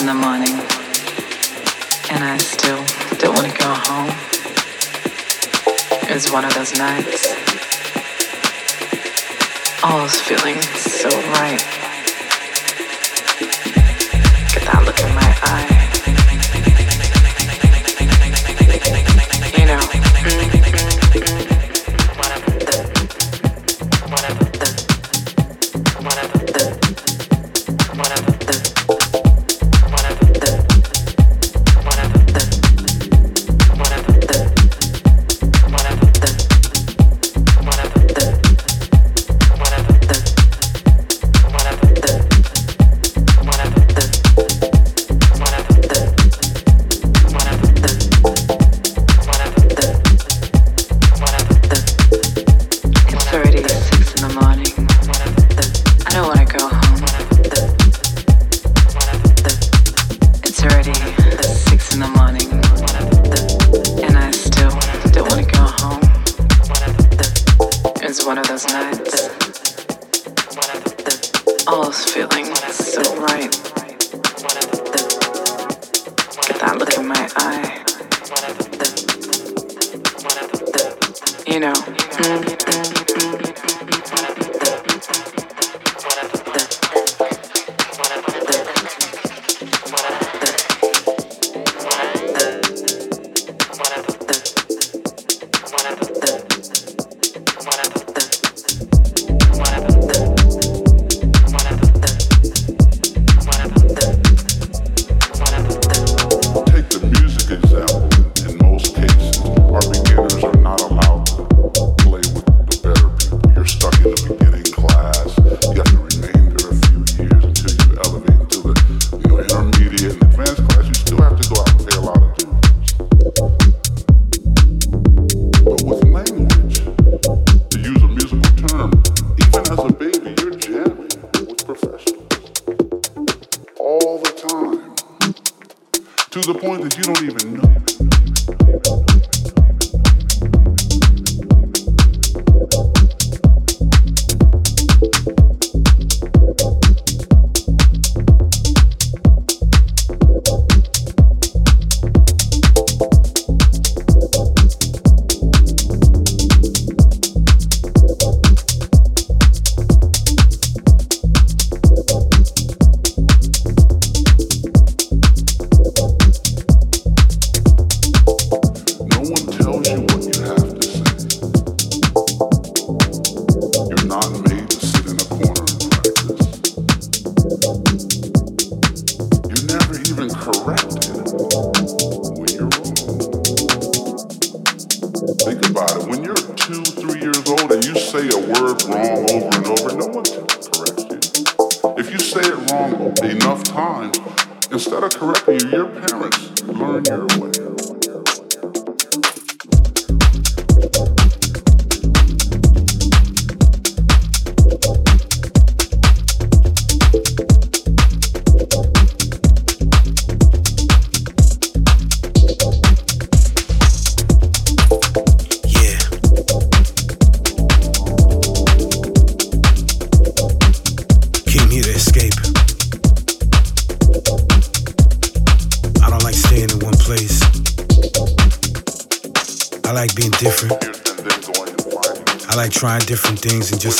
in the morning, and I still don't want to go home. It's one of those nights. All is feeling so right.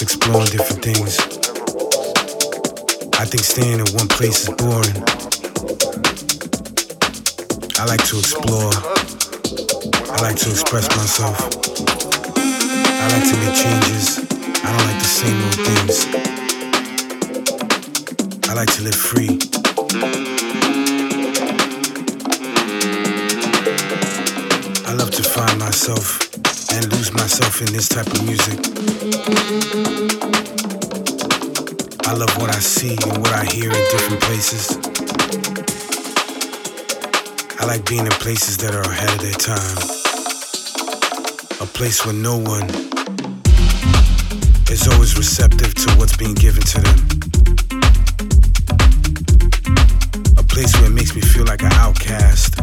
exploring different things. I think staying in one place is boring. I like to explore. I like to express myself. in this type of music. I love what I see and what I hear in different places. I like being in places that are ahead of their time. A place where no one is always receptive to what's being given to them. A place where it makes me feel like an outcast.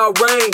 y'all reign.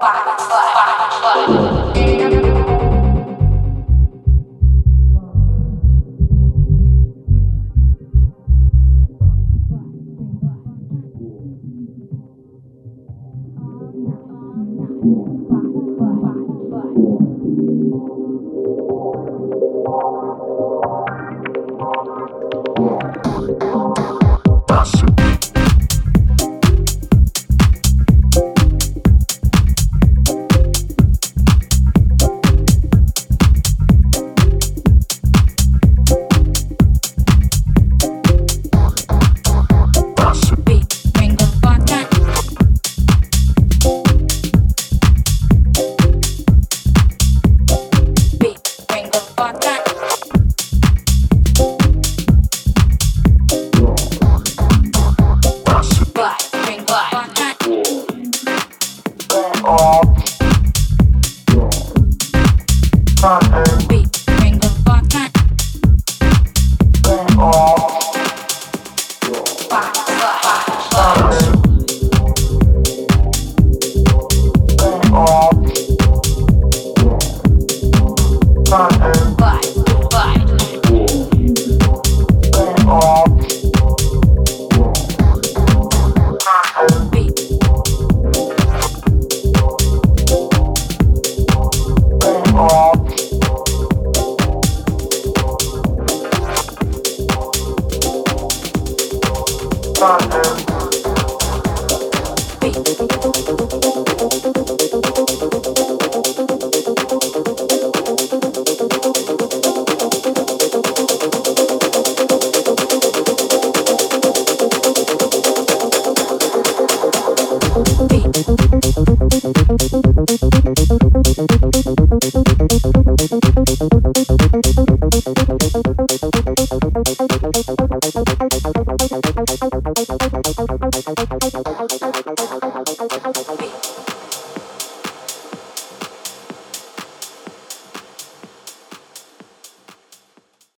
Thank